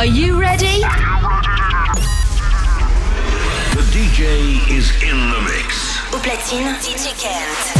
Are you ready? The DJ is in the mix. Au platine, DJ Kent.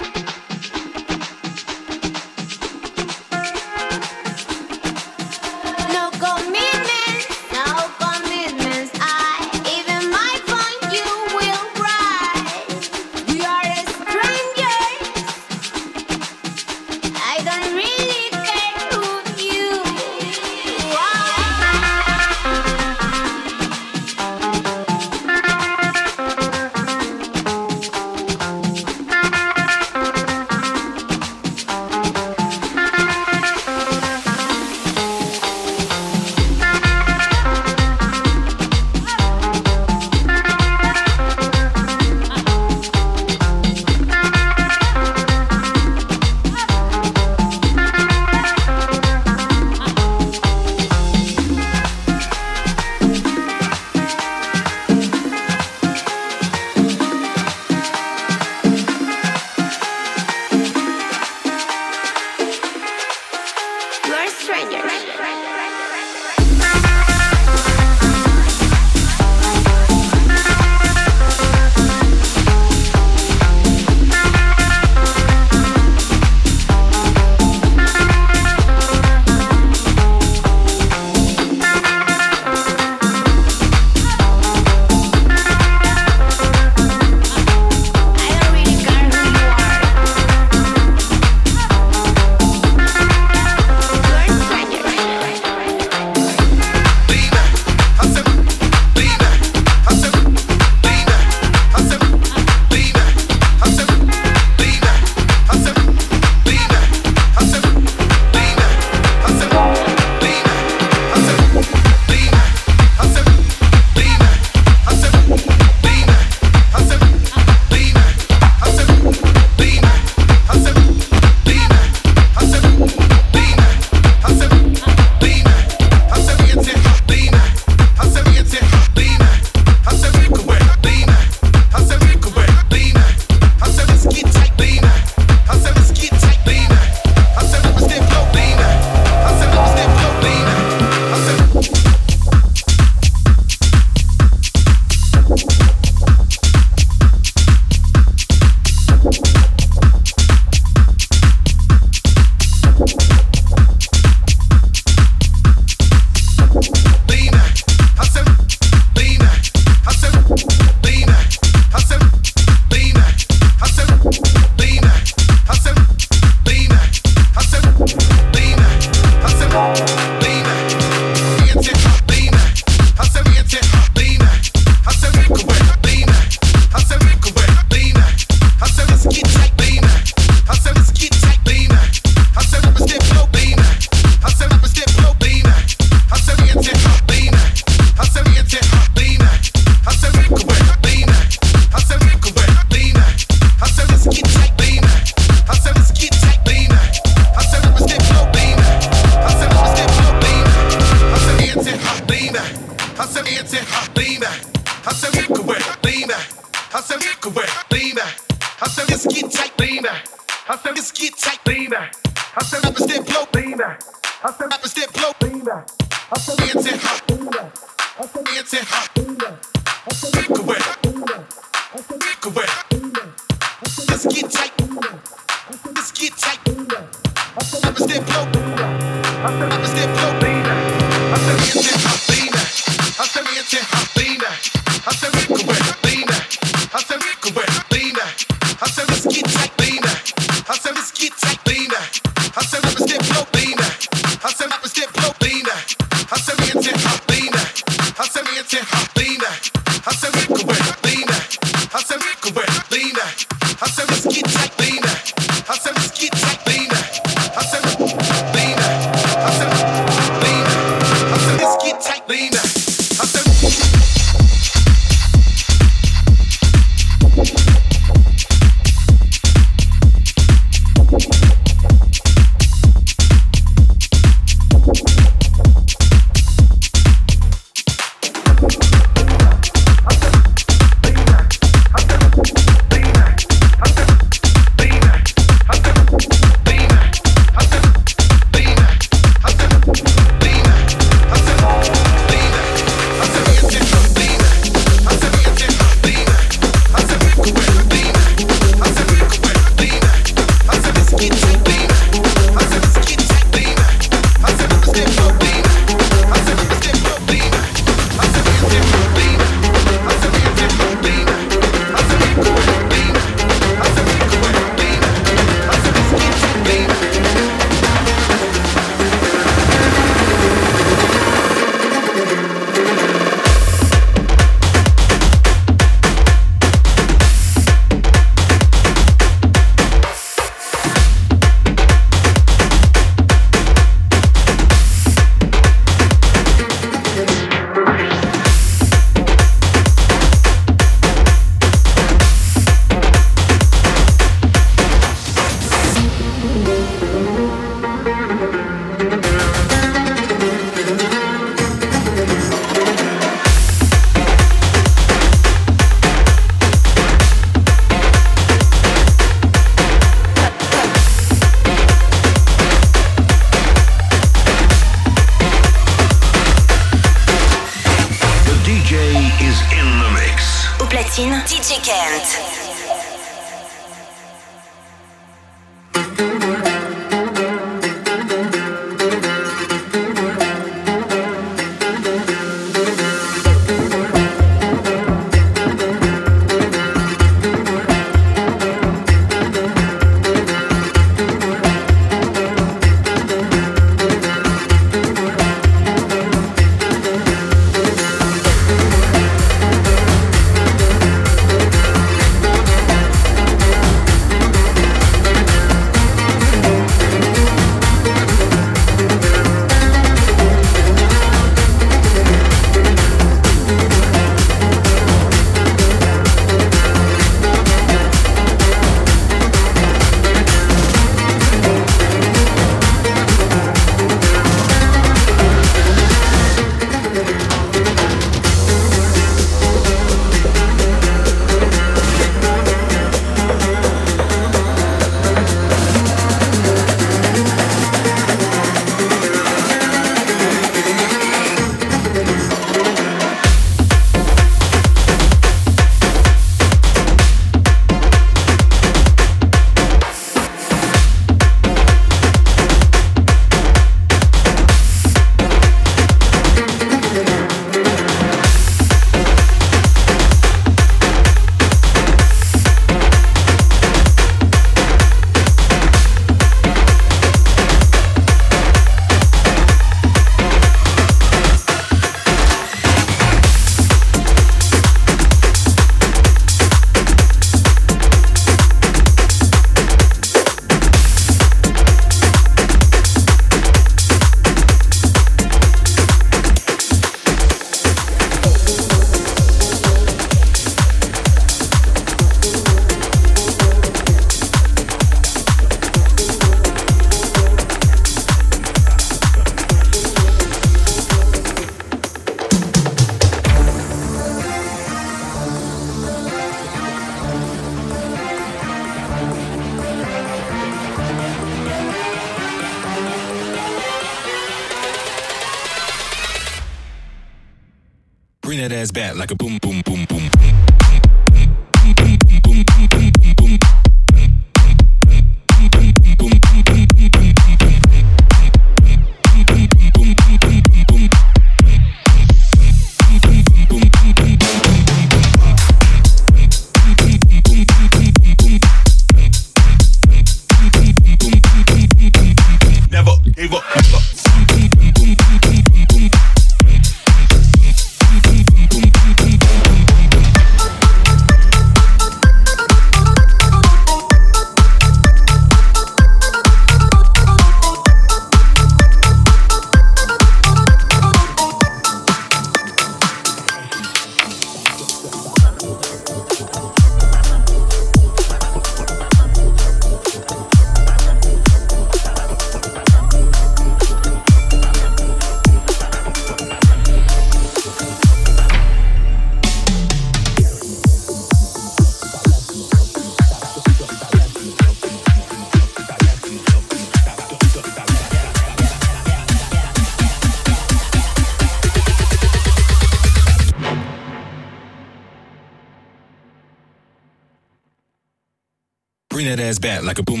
Ass back like a boom,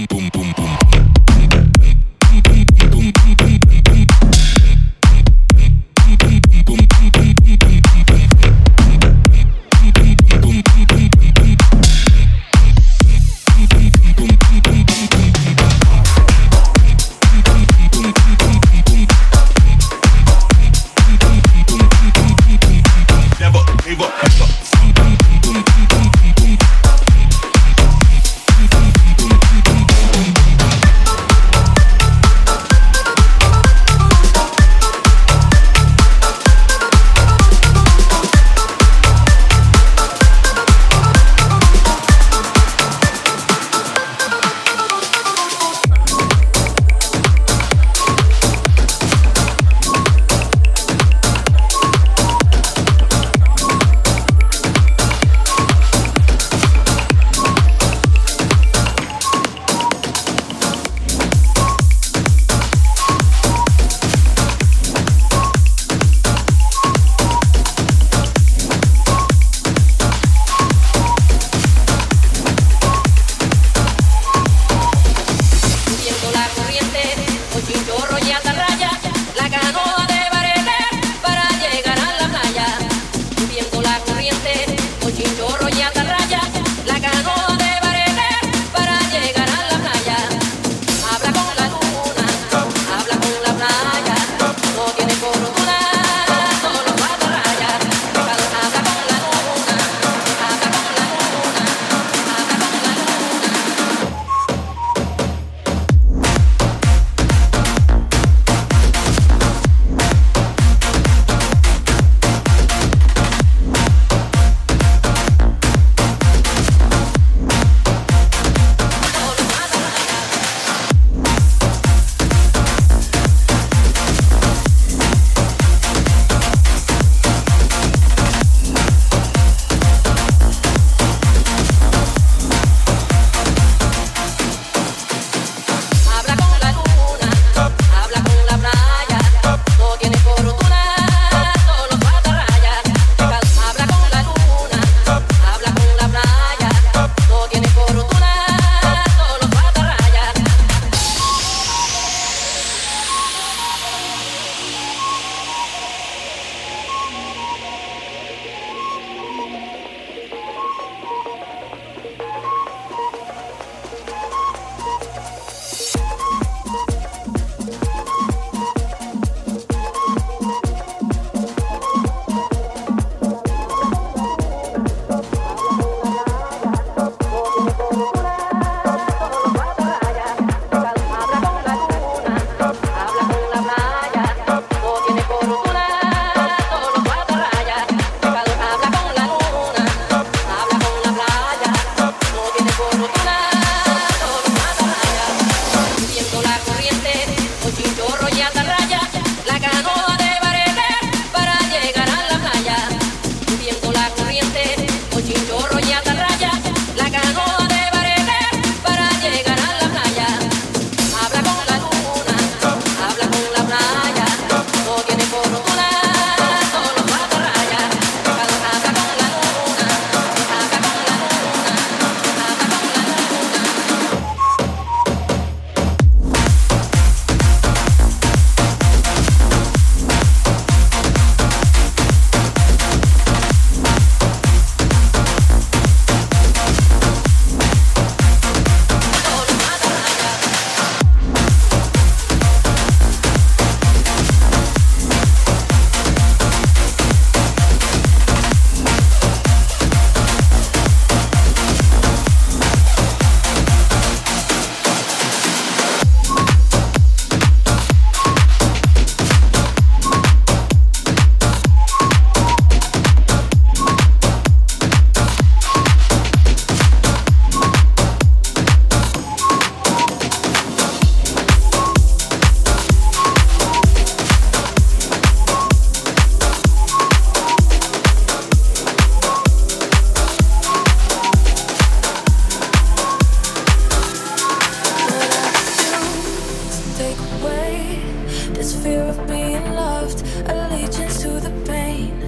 fear of being loved, allegiance to the pain.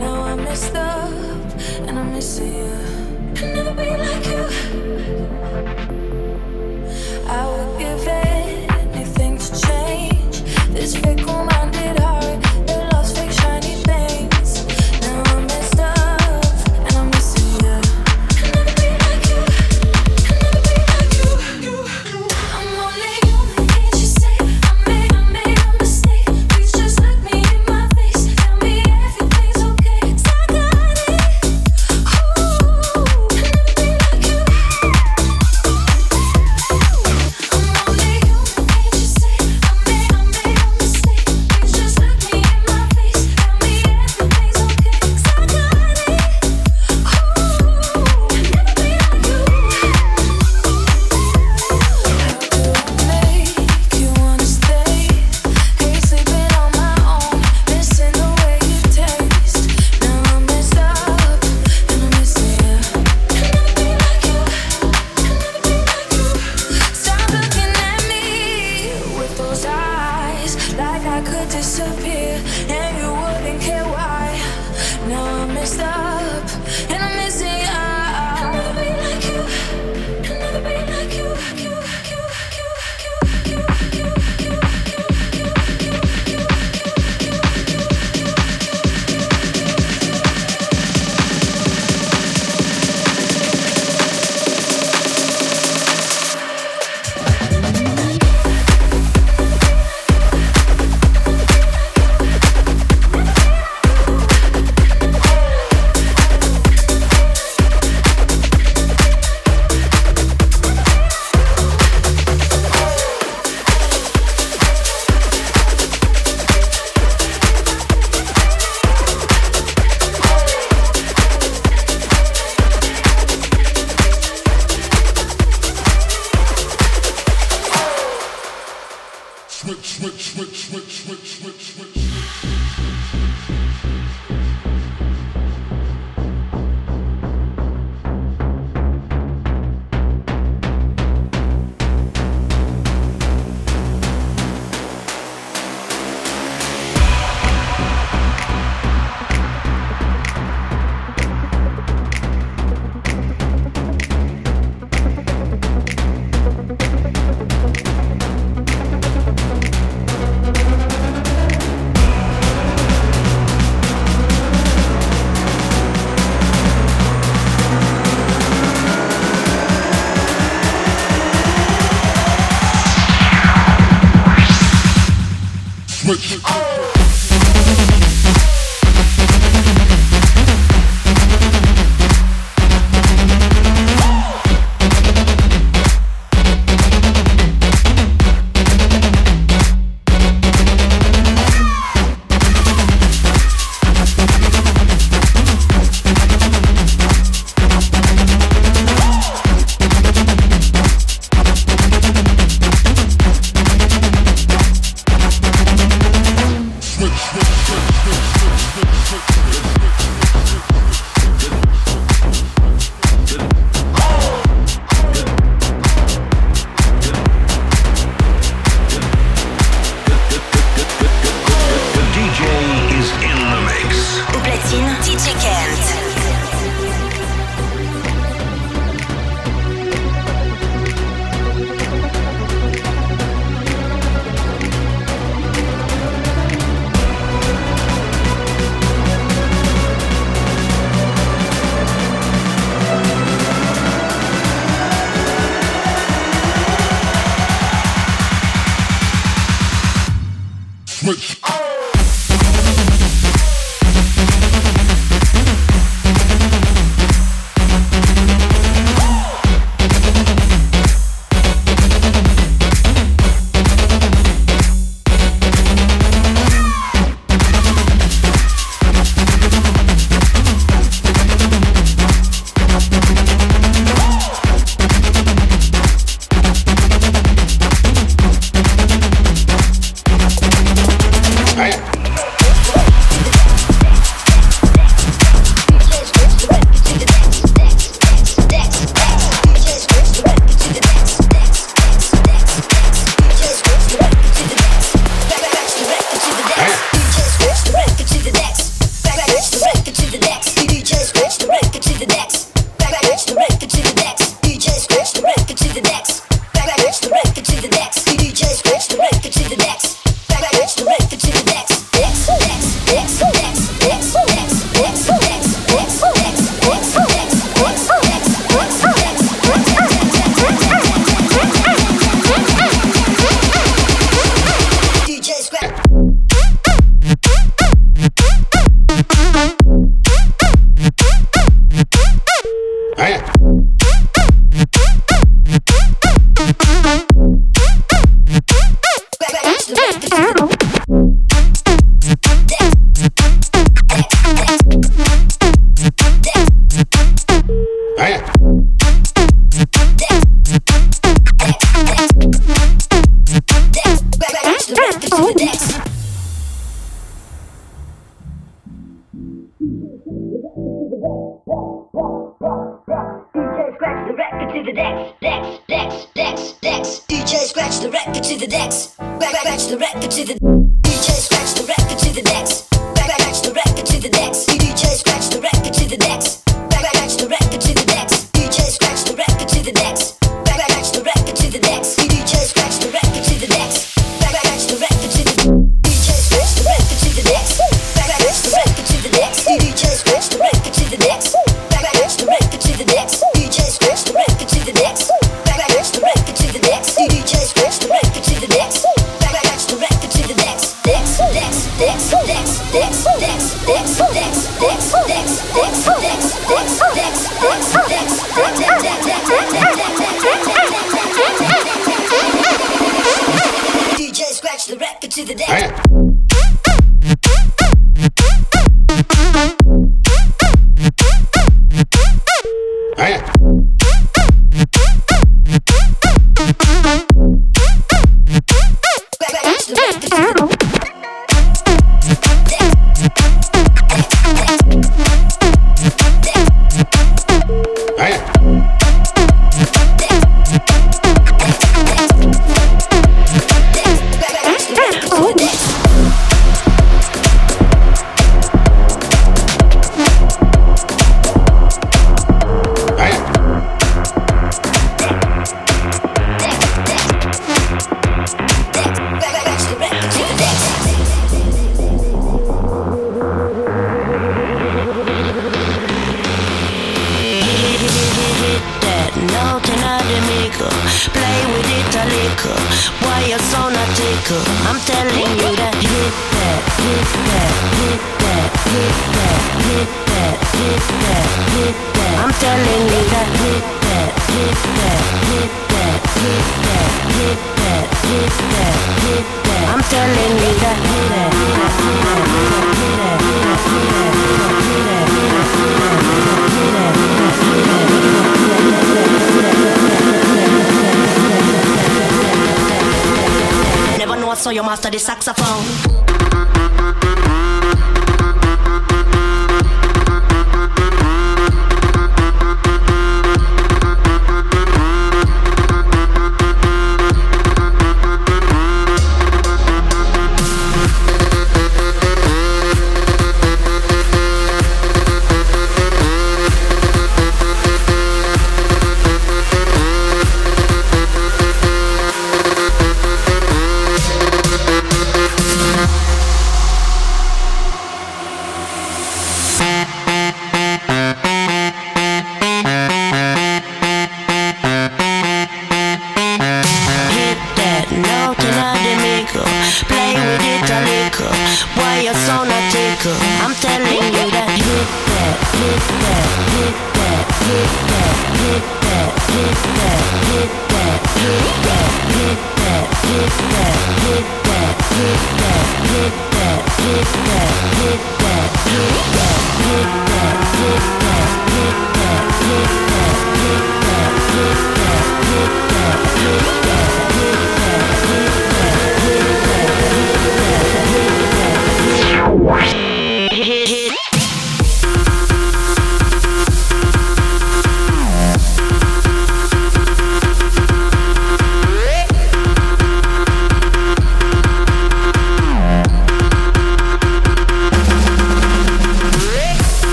Now I'm messed up and I'm missing you. I'll never be like you.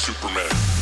Superman.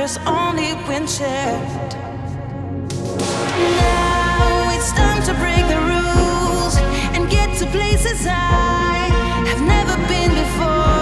matters only when shared. Now it's time to break the rules and get to places I have never been before.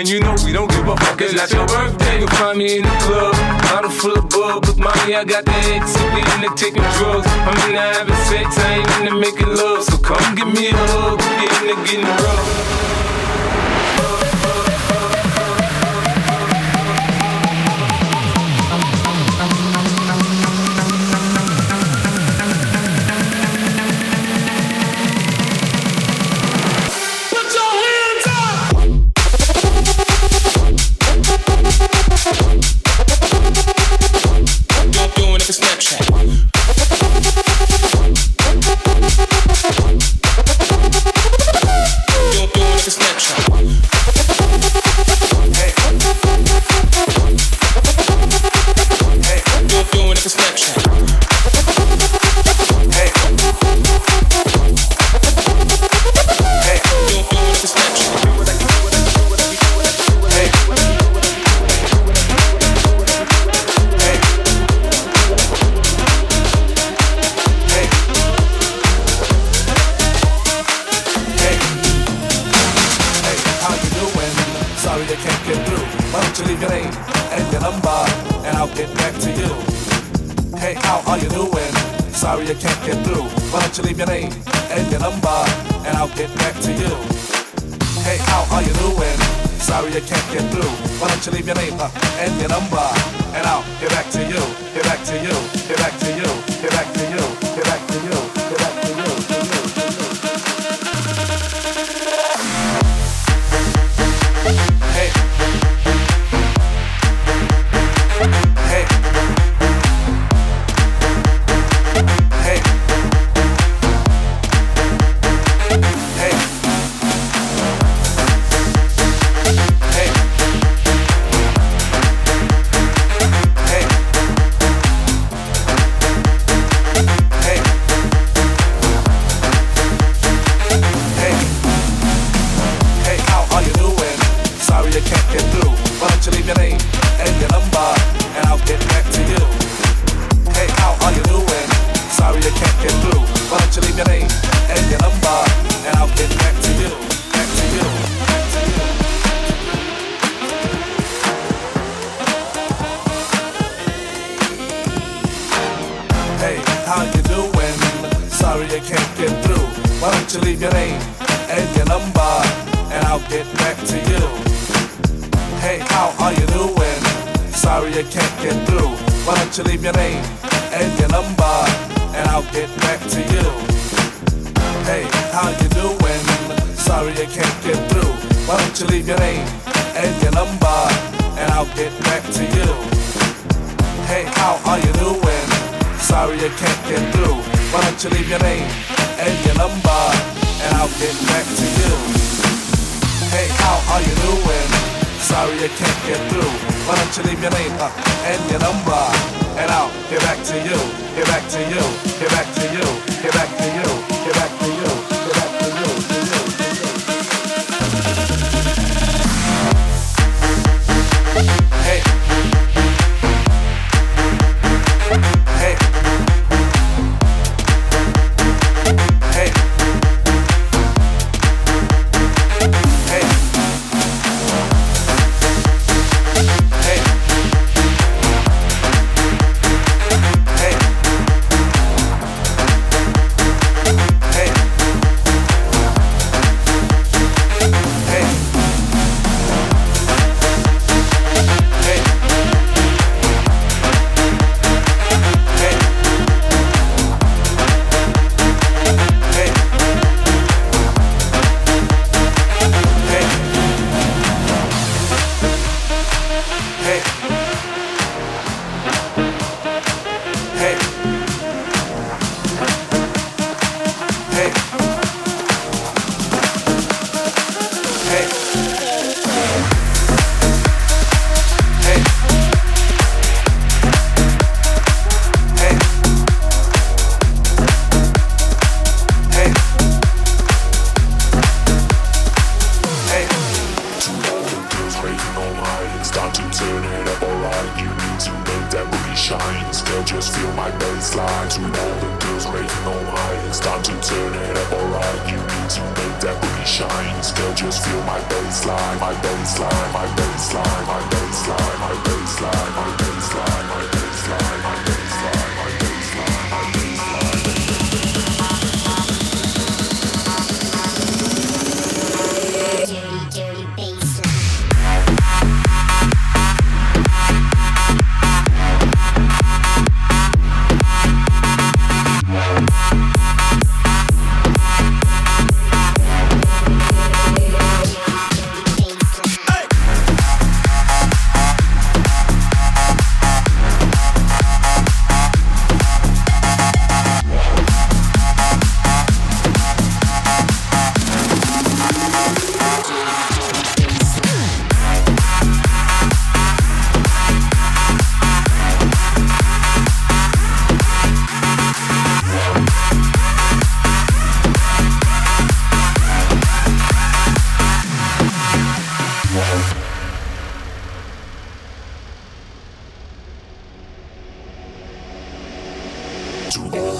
And you know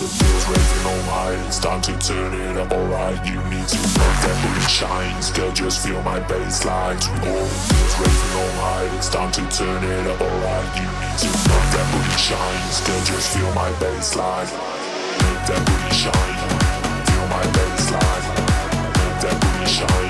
the feels raising all night. It's time to turn it up, alright. You need to know that we shine. Girl, just feel my bassline. To all the feels raising all night. It's time to turn it up, alright. You need to know that we shine. Girl, just feel my bassline. That booty shine. Feel my bassline. That booty shine.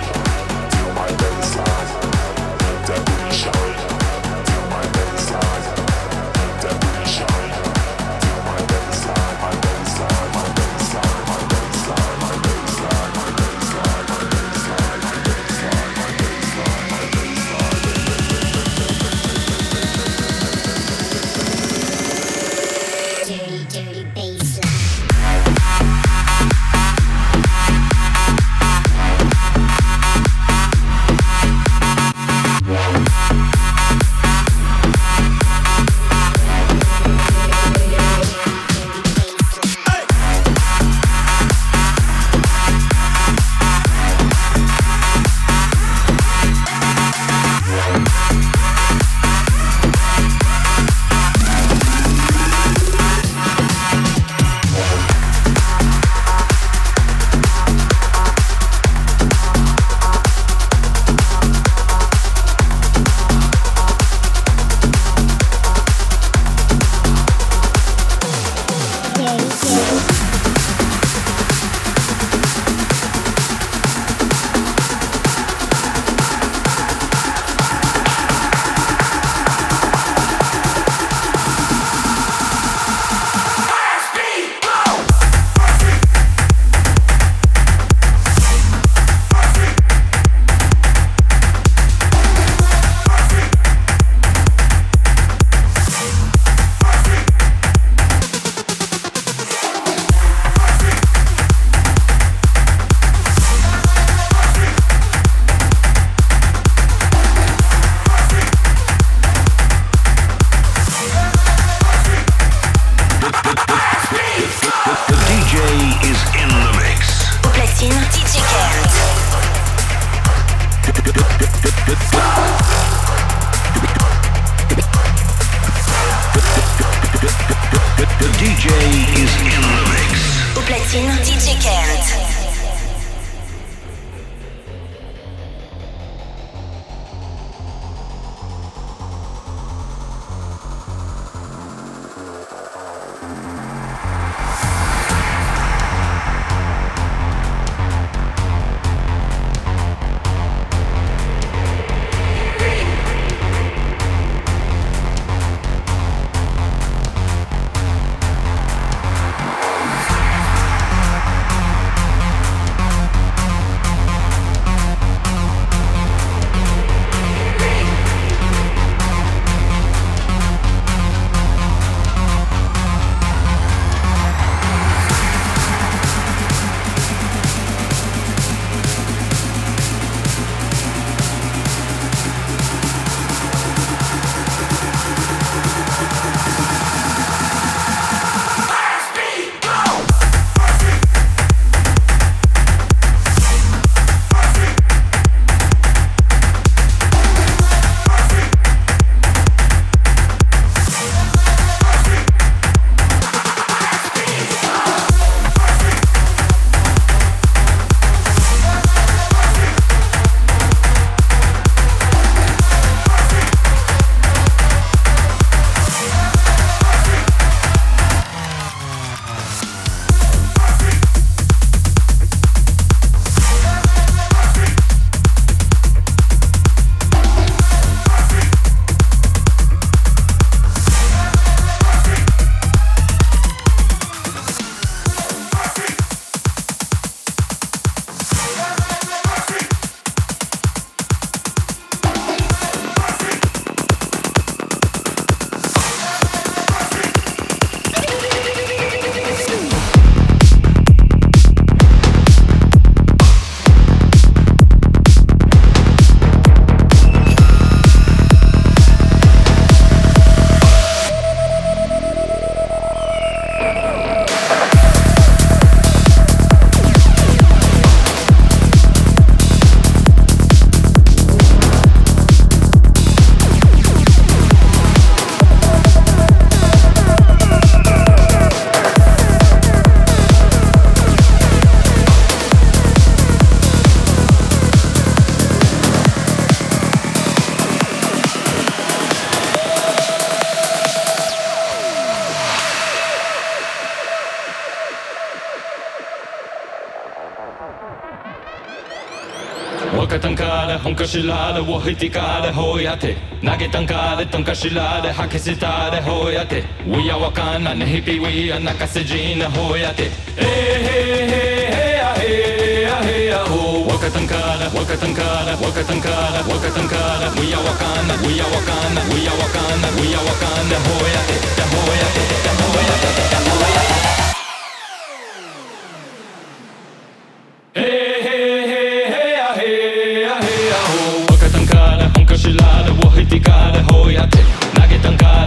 本かしらでを引きかでほやて投げたんかでとんかしらで吐き捨たでほやて We are わかんなねひぴ We are 泣かせじなほやてえへへへやへやへやほわかたんかだわかたんかだわかたんかだわかたんかだ We are わかんな We are わかんな We are わかんな We are わかんなほやてだほやてだほやてだほやて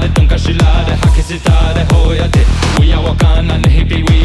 de tonka shila de. De hoya de Uyawakana nehipi wii